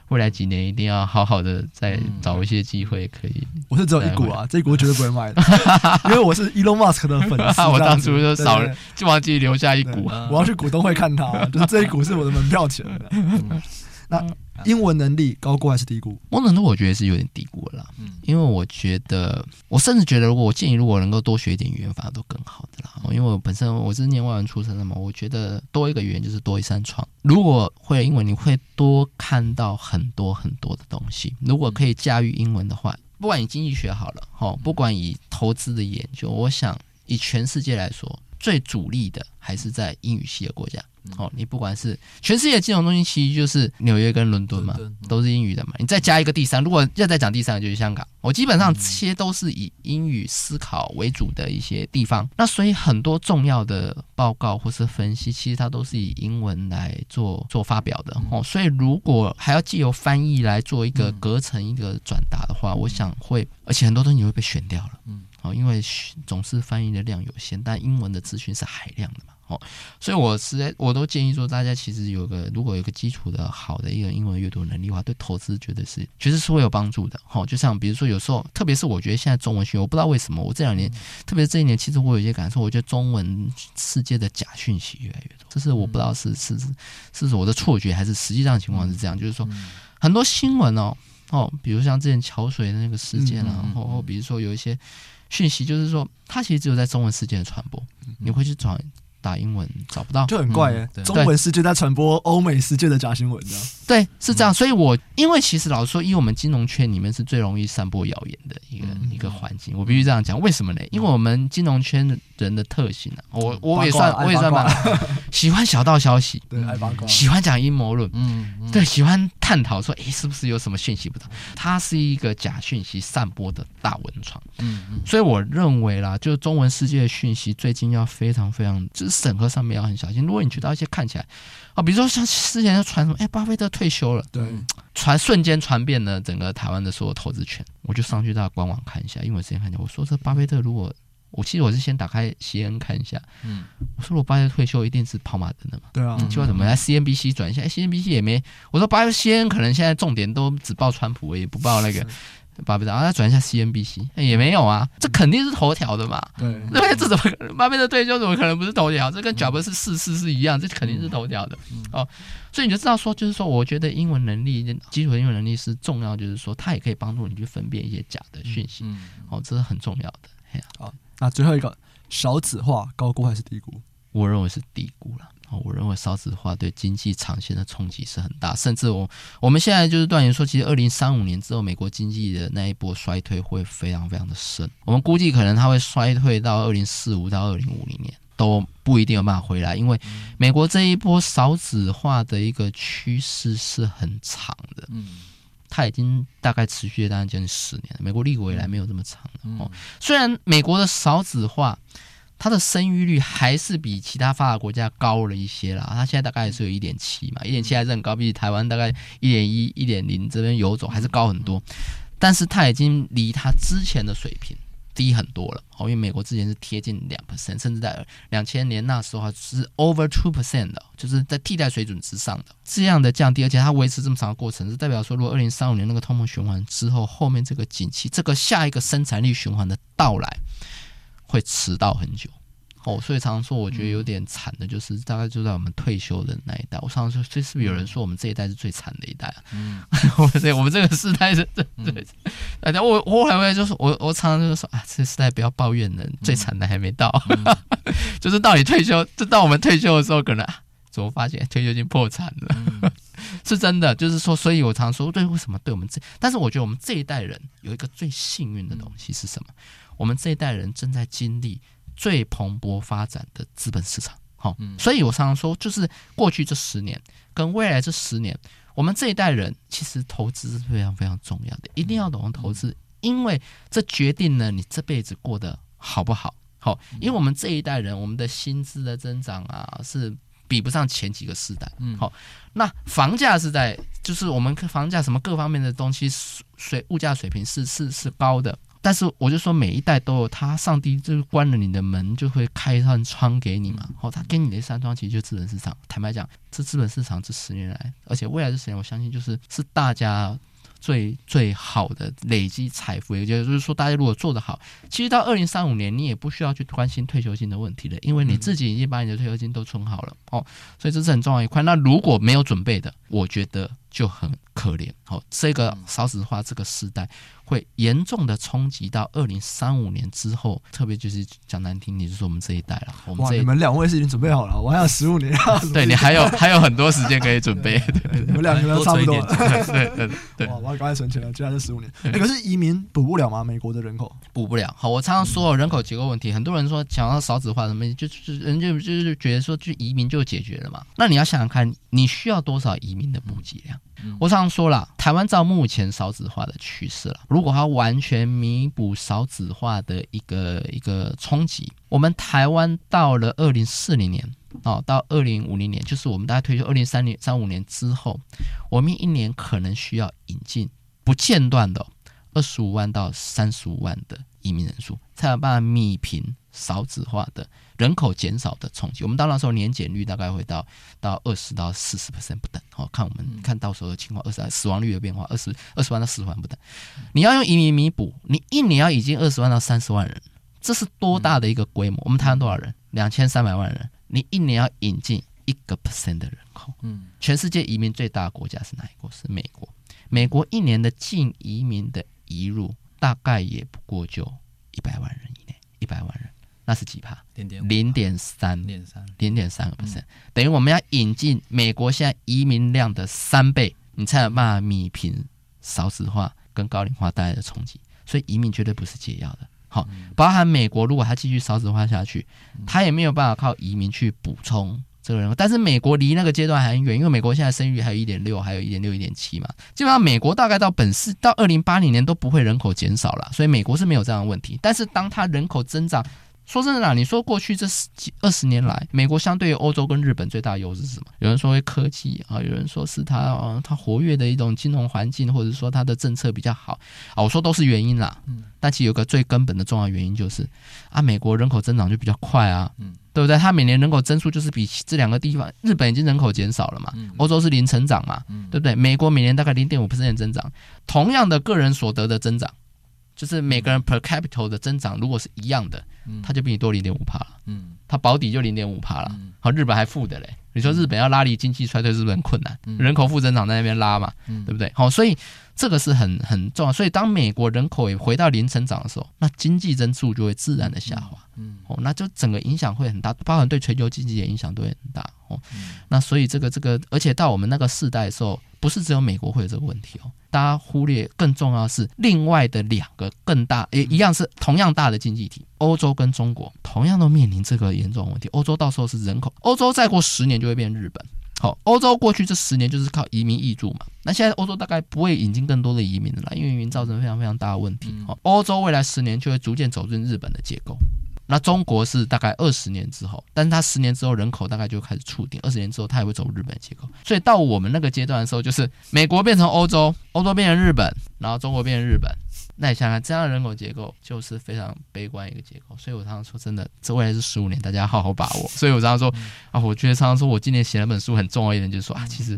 未来几年一定要好好的再找一些机会，可以。我是只有一股啊，这一股绝对不会卖的，[LAUGHS] 因为我是 Elon Musk 的粉丝。[LAUGHS] 我当初就少了，就忘记留下一股。我要去股东会看他，就是这一股是我的门票钱。那英文能力高估还是低估？英文能力我觉得是有点低估了啦。因为我觉得，我甚至觉得，如果我建议，如果能够多学一点语言，反而都更好的啦。因为我本身我是念外文出身的嘛，我觉得多一个语言就是多一扇窗。如果会英文，你会多看到很多很多的东西。如果可以驾驭英文的话，不管你经济学好了，哦，不管以投资的研究，我想以全世界来说，最主力的还是在英语系的国家。哦，你不管是全世界金融中心，其实就是纽约跟伦敦嘛，都是英语的嘛。你再加一个第三，如果要再讲第三个，就是香港。我基本上这些都是以英语思考为主的一些地方。那所以很多重要的报告或是分析，其实它都是以英文来做做发表的。哦，所以如果还要借由翻译来做一个隔层一个转达的话，我想会，而且很多东西你会被选掉了。嗯。哦，因为总是翻译的量有限，但英文的资讯是海量的嘛。哦，所以我实在我都建议说，大家其实有个如果有个基础的好的一个英文阅读能力的话，对投资绝对是绝对是会有帮助的。好，就像比如说有时候，特别是我觉得现在中文学，我不知道为什么我这两年，特别是这一年，其实我有一些感受，我觉得中文世界的假讯息越来越多。这是我不知道是是是是我的错觉，还是实际上情况是这样，就是说很多新闻哦哦，比如像之前桥水的那个事件啊，然后比如说有一些讯息，就是说它其实只有在中文世界的传播，你会去转。打英文找不到，就很怪哎、欸。中文世界在传播欧美世界的假新闻，对，是这样。所以我因为其实老实说，因为我们金融圈里面是最容易散播谣言的一个、嗯、一个环境，我必须这样讲。为什么呢？因为我们金融圈人的特性啊，我我也算我也算吧，喜欢小道消息，[LAUGHS] 对，爱八卦，喜欢讲阴谋论，嗯，对，喜欢探讨说，诶，是不是有什么讯息不同？它是一个假讯息散播的大文创，嗯嗯。所以我认为啦，就是中文世界的讯息，最近要非常非常就是。审核上面要很小心。如果你觉得一些看起来啊，比如说像之前就传什么，哎，巴菲特退休了，对，传瞬间传遍了整个台湾的所有投资圈，我就上去到官网看一下，因为我之前看见我说这巴菲特如果，我其实我是先打开 CNN 看一下，嗯，我说我八月退休一定是跑马灯的嘛，对啊，结果怎么来 CNBC 转一下，哎，CNBC 也没，我说八月 CNN 可能现在重点都只报川普，也不报那个。巴菲特，然后再转一下 CNBC，也没有啊，这肯定是头条的嘛。对，对，这怎么可能？巴菲特退休怎么可能不是头条？这跟贾伯斯逝世是一样，这肯定是头条的。哦，所以你就知道说，就是说，我觉得英文能力，基础的英文能力是重要，就是说，它也可以帮助你去分辨一些假的讯息。嗯哦，这是很重要的。好，那最后一个少子化，高估还是低估？我认为是低估了。我认为少子化对经济长线的冲击是很大，甚至我我们现在就是断言说，其实二零三五年之后，美国经济的那一波衰退会非常非常的深。我们估计可能它会衰退到二零四五到二零五零年都不一定有办法回来，因为美国这一波少子化的一个趋势是很长的，嗯，它已经大概持续了大概将近十年，美国立国以来没有这么长的哦。虽然美国的少子化。它的生育率还是比其他发达国家高了一些啦，它现在大概也是有一点七嘛，一点七还是很高，比台湾大概一点一、一点零这边游走还是高很多，但是它已经离它之前的水平低很多了哦，因为美国之前是贴近两 percent，甚至在两千年那时候是 over two percent 的，就是在替代水准之上的这样的降低，而且它维持这么长的过程，是代表说，如果二零三五年那个通膨循环之后，后面这个景气，这个下一个生产力循环的到来。会迟到很久，哦，所以常常说，我觉得有点惨的，就是大概就在我们退休的那一代。我常常说，这是不是有人说我们这一代是最惨的一代啊？嗯，[LAUGHS] 我们这我们这个世代是最最，大家我我还会就是我我常常就是说啊，这个世代不要抱怨人，最惨的还没到，嗯、[LAUGHS] 就是到你退休，就到我们退休的时候，可能、啊、怎么发现退休金破产了？嗯、[LAUGHS] 是真的，就是说，所以我常常说，对，为什么对我们这？但是我觉得我们这一代人有一个最幸运的东西是什么？我们这一代人正在经历最蓬勃发展的资本市场，好，所以我常常说，就是过去这十年跟未来这十年，我们这一代人其实投资是非常非常重要的，一定要懂得投资，因为这决定了你这辈子过得好不好。好，因为我们这一代人，我们的薪资的增长啊，是比不上前几个世代。好，那房价是在，就是我们房价什么各方面的东西水物价水平是是是高的。但是我就说，每一代都有他，上帝就是关了你的门，就会开一扇窗给你嘛。哦，他给你的一扇窗，其实就是资本市场。坦白讲，这资本市场这十年来，而且未来这十年，我相信就是是大家。最最好的累积财富，也就是说，大家如果做得好，其实到二零三五年，你也不需要去关心退休金的问题了，因为你自己已经把你的退休金都存好了哦，所以这是很重要一块。那如果没有准备的，我觉得就很可怜。好，这个少子化这个时代会严重的冲击到二零三五年之后，特别就是讲难听，你就是我们这一代了。我们这一，你们两位是已经准备好了，我还有十五年。[LAUGHS] 对，你还有 [LAUGHS] 还有很多时间可以准备。对你们两个人差不多。[LAUGHS] 对对对。我要赶快存钱了，接下来这十五年。那可是移民补不了吗？美国的人口补不了。好，我常常说人口结构问题，很多人说讲到少子化什么，就是人就就是觉得说去移民就解决了嘛。那你要想想看，你需要多少移民的补给量？我常常说了，台湾照目前少子化的趋势了，如果它完全弥补少子化的一个一个冲击，我们台湾到了二零四零年哦，到二零五零年，就是我们大概退休二零三零三五年之后，我们一年可能需要引进不间断的二十五万到三十五万的移民人数，才有办法弭平少子化的人口减少的冲击。我们到那时候年减率大概会到到二十到四十 percent 不等。好，看我们看到时候的情况，二十死亡率的变化，二十二十万到四十万不等。你要用移民弥补，你一年要引进二十万到三十万人，这是多大的一个规模？我们台湾多少人？两千三百万人，你一年要引进一个 percent 的人口。嗯，全世界移民最大的国家是哪一国？是美国。美国一年的净移民的移入。大概也不过就一百万人以内，一百万人，那是几趴？零点零点三，零点三个 percent，等于我们要引进美国现在移民量的三倍，你才有办法弭平少子化跟高龄化带来的冲击。所以移民绝对不是解药的。好，包含美国，如果它继续少子化下去，它也没有办法靠移民去补充。这个，但是美国离那个阶段还很远，因为美国现在生育还有一点六，还有一点六、一点七嘛。基本上美国大概到本世到二零八零年都不会人口减少了，所以美国是没有这样的问题。但是当它人口增长，说真的啦，你说过去这十几二十年来，美国相对于欧洲跟日本最大的优势是什么？有人说为科技啊，有人说是它啊，它活跃的一种金融环境，或者说它的政策比较好啊。我说都是原因啦，嗯，但其实有个最根本的重要原因就是啊，美国人口增长就比较快啊，嗯。对不对？它每年人口增速就是比这两个地方，日本已经人口减少了嘛，欧洲是零成长嘛，对不对？美国每年大概零点五 percent 增长，同样的个人所得的增长，就是每个人 per capita 的增长，如果是一样的，它就比你多零点五帕了，嗯，它保底就零点五帕了，好，日本还负的嘞，你说日本要拉离经济衰退是不是很困难？人口负增长在那边拉嘛，对不对？好，所以。这个是很很重要，所以当美国人口也回到零成长的时候，那经济增速就会自然的下滑，嗯，哦，那就整个影响会很大，包含对全球经济的影响都会很大，哦，那所以这个这个，而且到我们那个世代的时候，不是只有美国会有这个问题哦，大家忽略更重要的是另外的两个更大，也一样是同样大的经济体，欧洲跟中国同样都面临这个严重问题，欧洲到时候是人口，欧洲再过十年就会变日本。好，欧洲过去这十年就是靠移民易住嘛。那现在欧洲大概不会引进更多的移民了，因为移民造成非常非常大的问题。好，欧洲未来十年就会逐渐走进日本的结构。那中国是大概二十年之后，但是它十年之后人口大概就开始触顶，二十年之后它也会走日本的结构。所以到我们那个阶段的时候，就是美国变成欧洲，欧洲变成日本，然后中国变成日本。那你想想，这样的人口结构就是非常悲观一个结构。所以我常常说，真的，这未来是十五年，大家要好好把握。[LAUGHS] 所以我常常说，啊，我觉得常常说我今年写了本书很重要一点，就是说啊，其实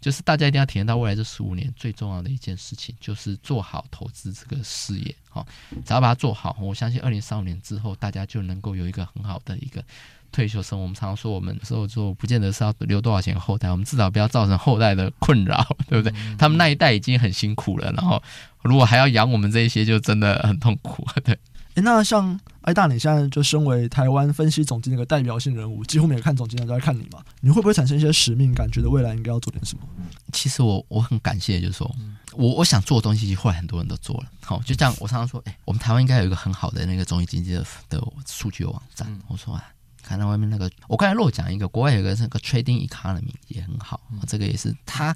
就是大家一定要体验到未来这十五年最重要的一件事情，就是做好投资这个事业。好，只要把它做好，我相信二零三五年之后，大家就能够有一个很好的一个。退休生活，我们常常说，我们之后就不见得是要留多少钱后代，我们至少不要造成后代的困扰，对不对？他们那一代已经很辛苦了，然后如果还要养我们这一些，就真的很痛苦。对，[LAUGHS] 诶，那像艾大，你现在就身为台湾分析总经那个代表性人物，几乎每个看总经的都在看你嘛，你会不会产生一些使命感，觉得未来应该要做点什么？其实我我很感谢，就是说我我想做的东西，后来很多人都做了。好，就这样，我常常说，哎，我们台湾应该有一个很好的那个综艺经济的的数据网站。我说啊。看到外面那个，我刚才漏讲一个，国外有个那个 Trading Economy 也很好，这个也是它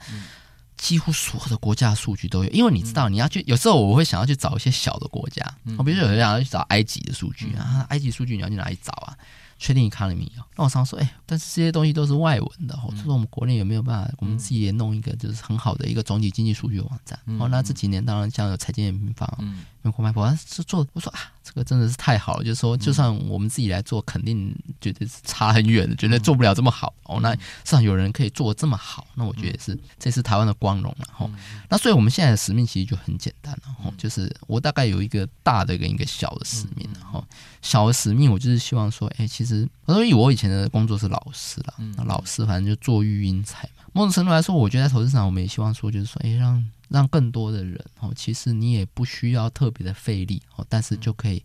几乎所有的国家数据都有，因为你知道你要去，有时候我会想要去找一些小的国家，我比如说有人想要去找埃及的数据啊，埃及数据你要去哪里找啊？Trading Economy 哦，那我常说，哎、欸，但是这些东西都是外文的，哦，说我们国内有没有办法，我们自己也弄一个就是很好的一个总体经济数据网站？哦，那这几年当然像有财经点评坊，嗯，用国脉博是做，我说啊，这个真的是太好了，就是说，就算我们自己来做，肯定觉得是差很远的，觉得做不了这么好。哦，那至少有人可以做这么好，那我觉得是这是台湾的光荣了。哈，那所以我们现在的使命其实就很简单了，哈，就是我大概有一个大的跟一个小的使命，哈，小的使命我就是希望说，哎，其实。所以，我以前的工作是老师了。那老师反正就做育婴才嘛。某种程度来说，我觉得在投资上，我们也希望说，就是说，哎，让让更多的人哦，其实你也不需要特别的费力哦，但是就可以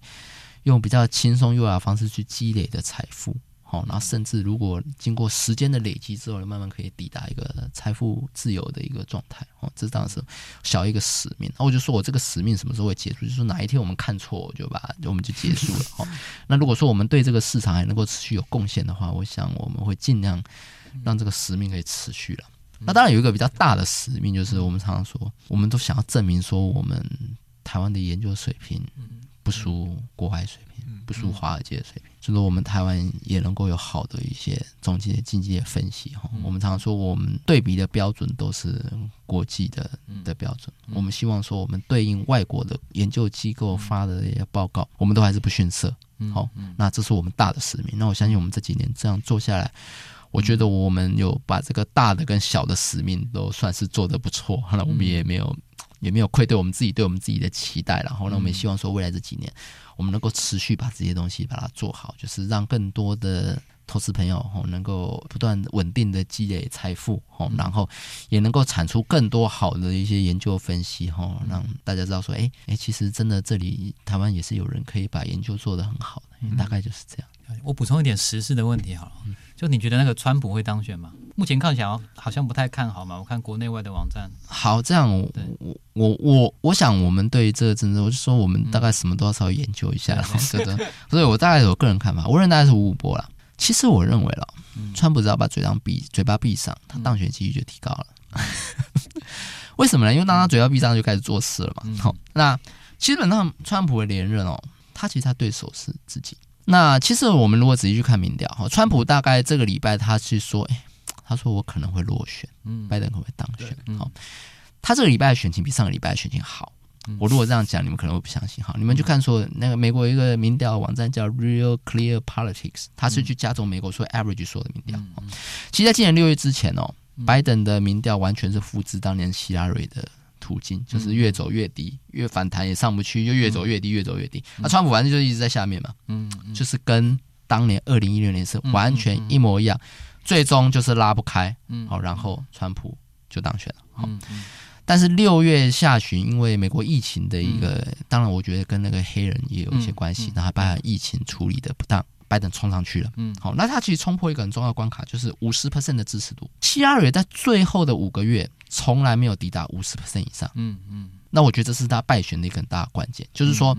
用比较轻松优雅的方式去积累的财富。好，然后甚至如果经过时间的累积之后，慢慢可以抵达一个财富自由的一个状态。哦，这当然是小一个使命。那我就说我这个使命什么时候会结束？就是说哪一天我们看错，我就把我们就结束了。哦，[LAUGHS] 那如果说我们对这个市场还能够持续有贡献的话，我想我们会尽量让这个使命可以持续了。那当然有一个比较大的使命，就是我们常常说，我们都想要证明说我们台湾的研究水平。不输国外水平，不输华尔街的水平。就是说我们台湾也能够有好的一些总经经济的分析哈。我们常常说，我们对比的标准都是国际的的标准。我们希望说，我们对应外国的研究机构发的一些报告，我们都还是不逊色。好，那这是我们大的使命。那我相信我们这几年这样做下来，我觉得我们有把这个大的跟小的使命都算是做得不错。那我们也没有。也没有愧对我们自己对我们自己的期待，然后呢，我们也希望说未来这几年，我们能够持续把这些东西把它做好，就是让更多的投资朋友哦能够不断稳定的积累财富哦，然后也能够产出更多好的一些研究分析哦，让大家知道说，哎哎，其实真的这里台湾也是有人可以把研究做得很好的，大概就是这样。我补充一点实事的问题好了，就你觉得那个川普会当选吗？目前看起来好像不太看好嘛。我看国内外的网站。好，这样我我我我我想我们对于这个政治，我就说我们大概什么都要稍微研究一下，对的。[LAUGHS] 所以我大概有个人看法，我认为大概是五五波了。其实我认为了，川普只要把嘴上闭嘴巴闭上，他当选几率就提高了。[LAUGHS] 为什么呢？因为当他嘴巴闭上就开始做事了嘛。好，那基本上川普的连任哦，他其实他对手是自己。那其实我们如果仔细去看民调，哈，川普大概这个礼拜他是说，哎，他说我可能会落选，嗯，拜登可能会当选，好，他这个礼拜的选情比上个礼拜的选情好。我如果这样讲，你们可能会不相信，哈，你们就看说那个美国一个民调网站叫 Real Clear Politics，他是去加总美国说 average 说的民调，其实，在今年六月之前哦，拜登的民调完全是复制当年希拉蕊的。途径就是越走越低，越反弹也上不去，又越走越低，越走越低。那川普反正就一直在下面嘛，嗯，就是跟当年二零一六年是完全一模一样，最终就是拉不开，嗯，好，然后川普就当选了，好，但是六月下旬，因为美国疫情的一个，当然我觉得跟那个黑人也有一些关系，然后把疫情处理的不当。拜登冲上去了，嗯，好，那他其实冲破一个很重要的关卡，就是五十 percent 的支持度。希拉里在最后的五个月从来没有抵达五十 percent 以上，嗯嗯。那我觉得这是他败选的一个很大的关键，就是说，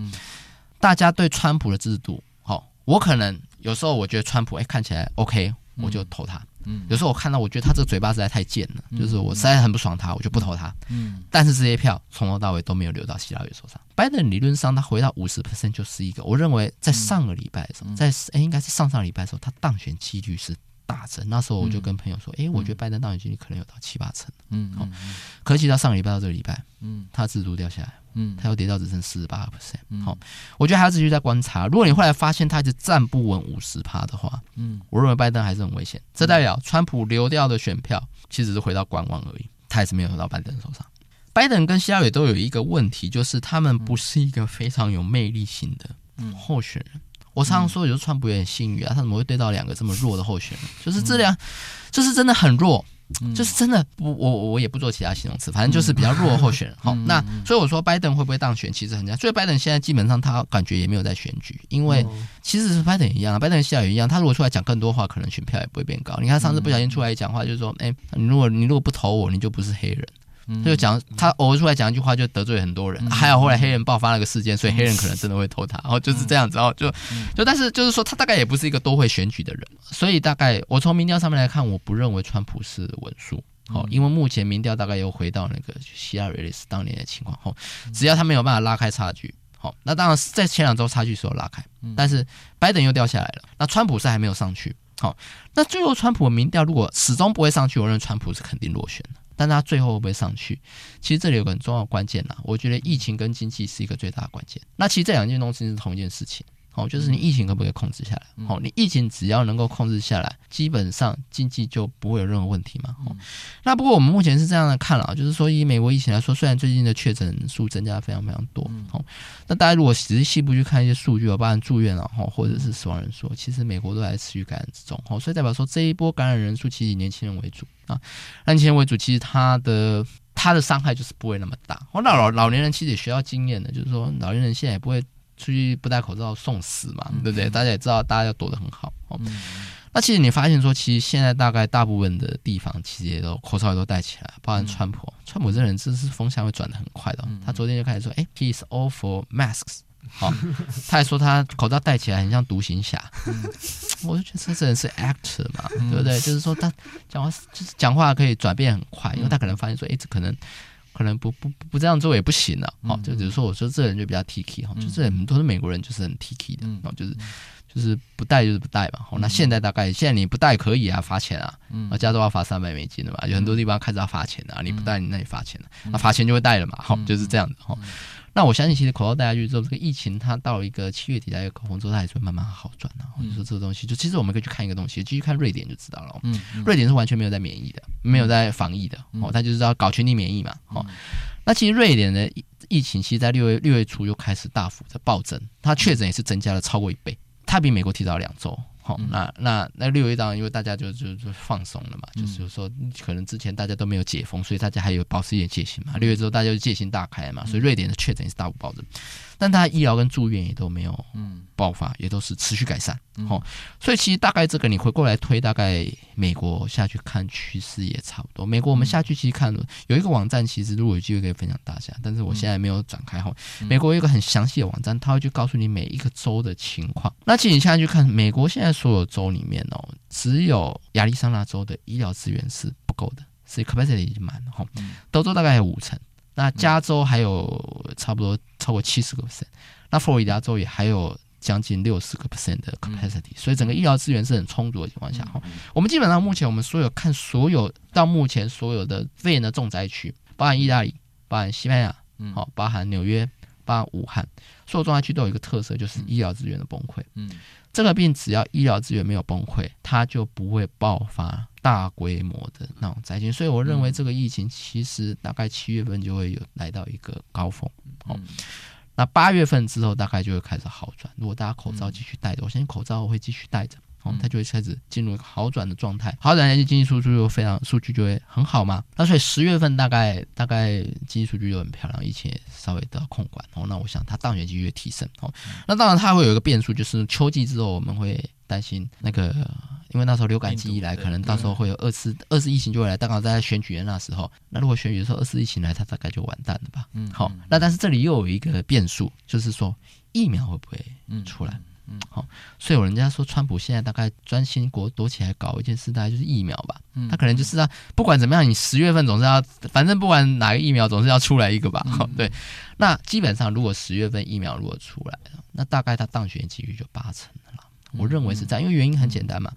大家对川普的支持度，好，我可能有时候我觉得川普哎看起来 OK，我就投他。嗯，有时候我看到，我觉得他这个嘴巴实在太贱了，就是我实在很不爽他，我就不投他。嗯，但是这些票从头到尾都没有流到希拉里手上。拜登理论上他回到五十 percent 就是一个，我认为在上个礼拜的时候，在哎应该是上上礼拜的时候，他当选几率是大增。那时候我就跟朋友说，哎，我觉得拜登当选几率可能有到七八成。嗯，好，可惜到上个礼拜到这个礼拜，嗯，他制度掉下来。嗯，他又跌到只剩四十八个 percent。好，我觉得还要继续在观察。如果你后来发现它一直站不稳五十趴的话，嗯，我认为拜登还是很危险。这代表川普流掉的选票其实是回到观望而已，他也是没有回到拜登手上。拜登跟希拉里都有一个问题，就是他们不是一个非常有魅力型的候选人。我常常说，有时候川普有点幸运啊，他怎么会对到两个这么弱的候选人？就是这两，就是真的很弱。就是真的不，我我也不做其他形容词，反正就是比较弱的候选人。[LAUGHS] 好，那所以我说拜登会不会当选，其实很难。所以拜登现在基本上他感觉也没有在选举，因为其实是拜登也一样，拜登现在也一样。他如果出来讲更多话，可能选票也不会变高。你看上次不小心出来讲话，就是说，哎，你如果你如果不投我，你就不是黑人。就讲他偶尔出来讲一句话，就得罪很多人。还有后来黑人爆发了个事件，所以黑人可能真的会投他。然后就是这样子，然后就就但是就是说他大概也不是一个都会选举的人，所以大概我从民调上面来看，我不认为川普是稳输。哦，因为目前民调大概又回到那个希拉蕊斯当年的情况。后只要他没有办法拉开差距，好，那当然在前两周差距是有拉开，但是拜登又掉下来了。那川普是还没有上去。好，那最后川普的民调如果始终不会上去，我认为川普是肯定落选的。但它最后会不会上去？其实这里有个很重要的关键呐，我觉得疫情跟经济是一个最大的关键。那其实这两件东西是同一件事情。好，就是你疫情可不可以控制下来？哦，你疫情只要能够控制下来，基本上经济就不会有任何问题嘛。哦，那不过我们目前是这样的看了，就是说以美国疫情来说，虽然最近的确诊数增加非常非常多，哦，那大家如果仔细细部去看一些数据，包含住院了哈，或者是死亡人数，其实美国都还持续感染之中。哦，所以代表说这一波感染人数其实以年轻人为主啊，那年轻人为主，其实他的他的伤害就是不会那么大。那老老年人其实也需要经验的，就是说老年人现在也不会。出去不戴口罩送死嘛，对不对？大家也知道，大家要躲得很好。嗯、那其实你发现说，其实现在大概大部分的地方，其实也都口罩也都戴起来，包含川普。嗯、川普这人真是风向会转得很快的。嗯、他昨天就开始说：“哎，He is all for masks。[LAUGHS] ”好，他还说他口罩戴起来很像独行侠。嗯、我就觉得这人是 actor 嘛，对不对？就是说他讲话就是讲话可以转变很快，因为他可能发现说：“哎，这可能。”可能不不不这样做也不行了，哦，嗯、就比如说我说这人就比较 Tiki 哈、嗯，就是很多的美国人就是很 Tiki 的，然、嗯，就是就是不带就是不带嘛，哦、嗯，那现在大概现在你不带可以啊，罚钱啊，嗯，加州要罚三百美金的嘛，有很多地方开始要罚钱啊，你不带你那里罚钱了，那罚钱就会带了嘛，好，就是这样的哈。那我相信，其实口罩戴下去之后，这个疫情它到了一个七月底的一个高峰之后，它还是会慢慢好转的。或者说这个东西，就其实我们可以去看一个东西，继续看瑞典就知道了。嗯，瑞典是完全没有在免疫的，没有在防疫的哦，它就是要搞群体免疫嘛。哦，那其实瑞典的疫情，其实在六月六月初就开始大幅的暴增，它确诊也是增加了超过一倍，它比美国提早两周。好，那那那六月当然，因为大家就就就放松了嘛，就是说可能之前大家都没有解封，所以大家还有保持一点戒心嘛。六月之后大家就戒心大开嘛，所以瑞典的确诊也是大幅暴增。但他医疗跟住院也都没有嗯爆发，也都是持续改善。哦，所以其实大概这个你回过来推，大概美国下去看趋势也差不多。美国我们下去其实看有一个网站，其实如果有机会可以分享大家，但是我现在没有展开哈。美国有一个很详细的网站，它会去告诉你每一个州的情况。那其实你现在去看美国现在所有州里面哦，只有亚利桑那州的医疗资源是不够的，所以 capacity 已经满了哈。德州大概有五成。那加州还有差不多超过七十个 percent，那佛罗里达州也还有将近六十个 percent 的 capacity，所以整个医疗资源是很充足的情况下哈。我们基本上目前我们所有看所有到目前所有的肺炎的重灾区，包含意大利、包含西班牙、好，包含纽约、包含武汉，所有重灾区都有一个特色，就是医疗资源的崩溃。嗯，这个病只要医疗资源没有崩溃，它就不会爆发。大规模的那种灾情，所以我认为这个疫情其实大概七月份就会有来到一个高峰，哦，那八月份之后大概就会开始好转。如果大家口罩继续戴着，我相信口罩会继续戴着，哦，它就会开始进入一个好转的状态。好转，下去经济数据就非常数据就会很好嘛。那所以十月份大概大概经济数据就很漂亮，疫情也稍微得到控管。哦，那我想它当选几率提升。哦，那当然它会有一个变数，就是秋季之后我们会担心那个。因为那时候流感季一来，可能到时候会有二次二次疫情就会来。刚好在选举的那时候，那如果选举的时候二次疫情来，他大概就完蛋了吧？嗯，好，那但是这里又有一个变数，就是说疫苗会不会出来？嗯，好，所以有人家说川普现在大概专心国躲起来搞一件事，大概就是疫苗吧。嗯他可能就是啊，不管怎么样，你十月份总是要，反正不管哪个疫苗总是要出来一个吧。好，[LAUGHS] 对，那基本上如果十月份疫苗如果出来了，那大概他当选几率就八成了。我认为是这样，因为原因很简单嘛，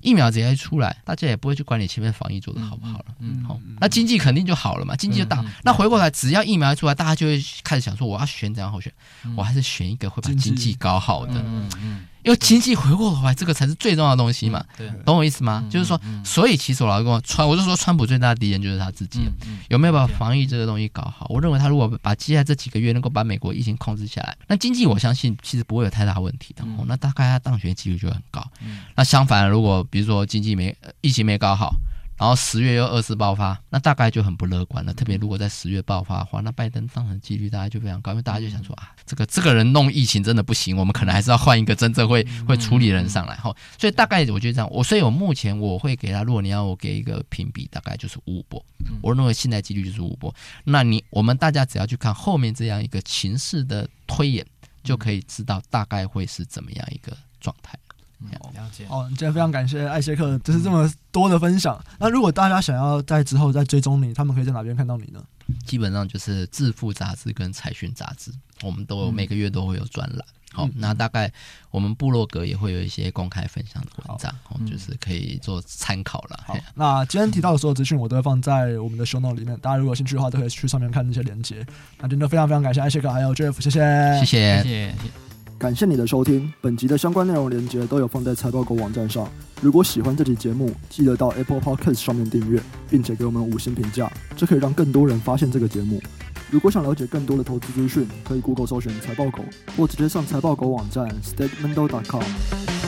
疫苗直接一出来，大家也不会去管你前面防疫做的好不好了，嗯，好，那经济肯定就好了嘛，经济就大，那回过来只要疫苗一出来，大家就会开始想说，我要选怎样候选，我还是选一个会把经济搞好的，嗯嗯。因为经济回过头来，这个才是最重要的东西嘛。对，懂我意思吗？就是说，所以其实我老是跟我川，我就说川普最大的敌人就是他自己，有没有把防疫这个东西搞好？我认为他如果把接下来这几个月能够把美国疫情控制下来，那经济我相信其实不会有太大问题的。那大概他当选几率就很高。那相反，如果比如说经济没疫情没搞好。然后十月又二次爆发，那大概就很不乐观了。特别如果在十月爆发的话，那拜登当选几率大概就非常高，因为大家就想说啊，这个这个人弄疫情真的不行，我们可能还是要换一个真正会会处理人上来。哈，所以大概我觉得这样，我所以我目前我会给他，如果你要我给一个评比，大概就是五五波。我认为现在几率就是五五波。那你我们大家只要去看后面这样一个情势的推演，就可以知道大概会是怎么样一个状态。了解哦，今天非常感谢艾谢克，就是这么多的分享。那如果大家想要在之后再追踪你，他们可以在哪边看到你呢？基本上就是《致富》杂志跟《财讯》杂志，我们都有每个月都会有专栏。好，那大概我们部落格也会有一些公开分享的文章，就是可以做参考了。好，那今天提到的所有资讯，我都会放在我们的 show note 里面，大家如果有兴趣的话，都可以去上面看那些连接。那今天非常非常感谢艾谢克还有 Jeff，谢谢，谢谢，谢谢。感谢你的收听，本集的相关内容连接都有放在财报狗网站上。如果喜欢这期节目，记得到 Apple Podcast 上面订阅，并且给我们五星评价，这可以让更多人发现这个节目。如果想了解更多的投资资讯，可以 Google 搜寻财报狗，或直接上财报狗网站 statementdog.com。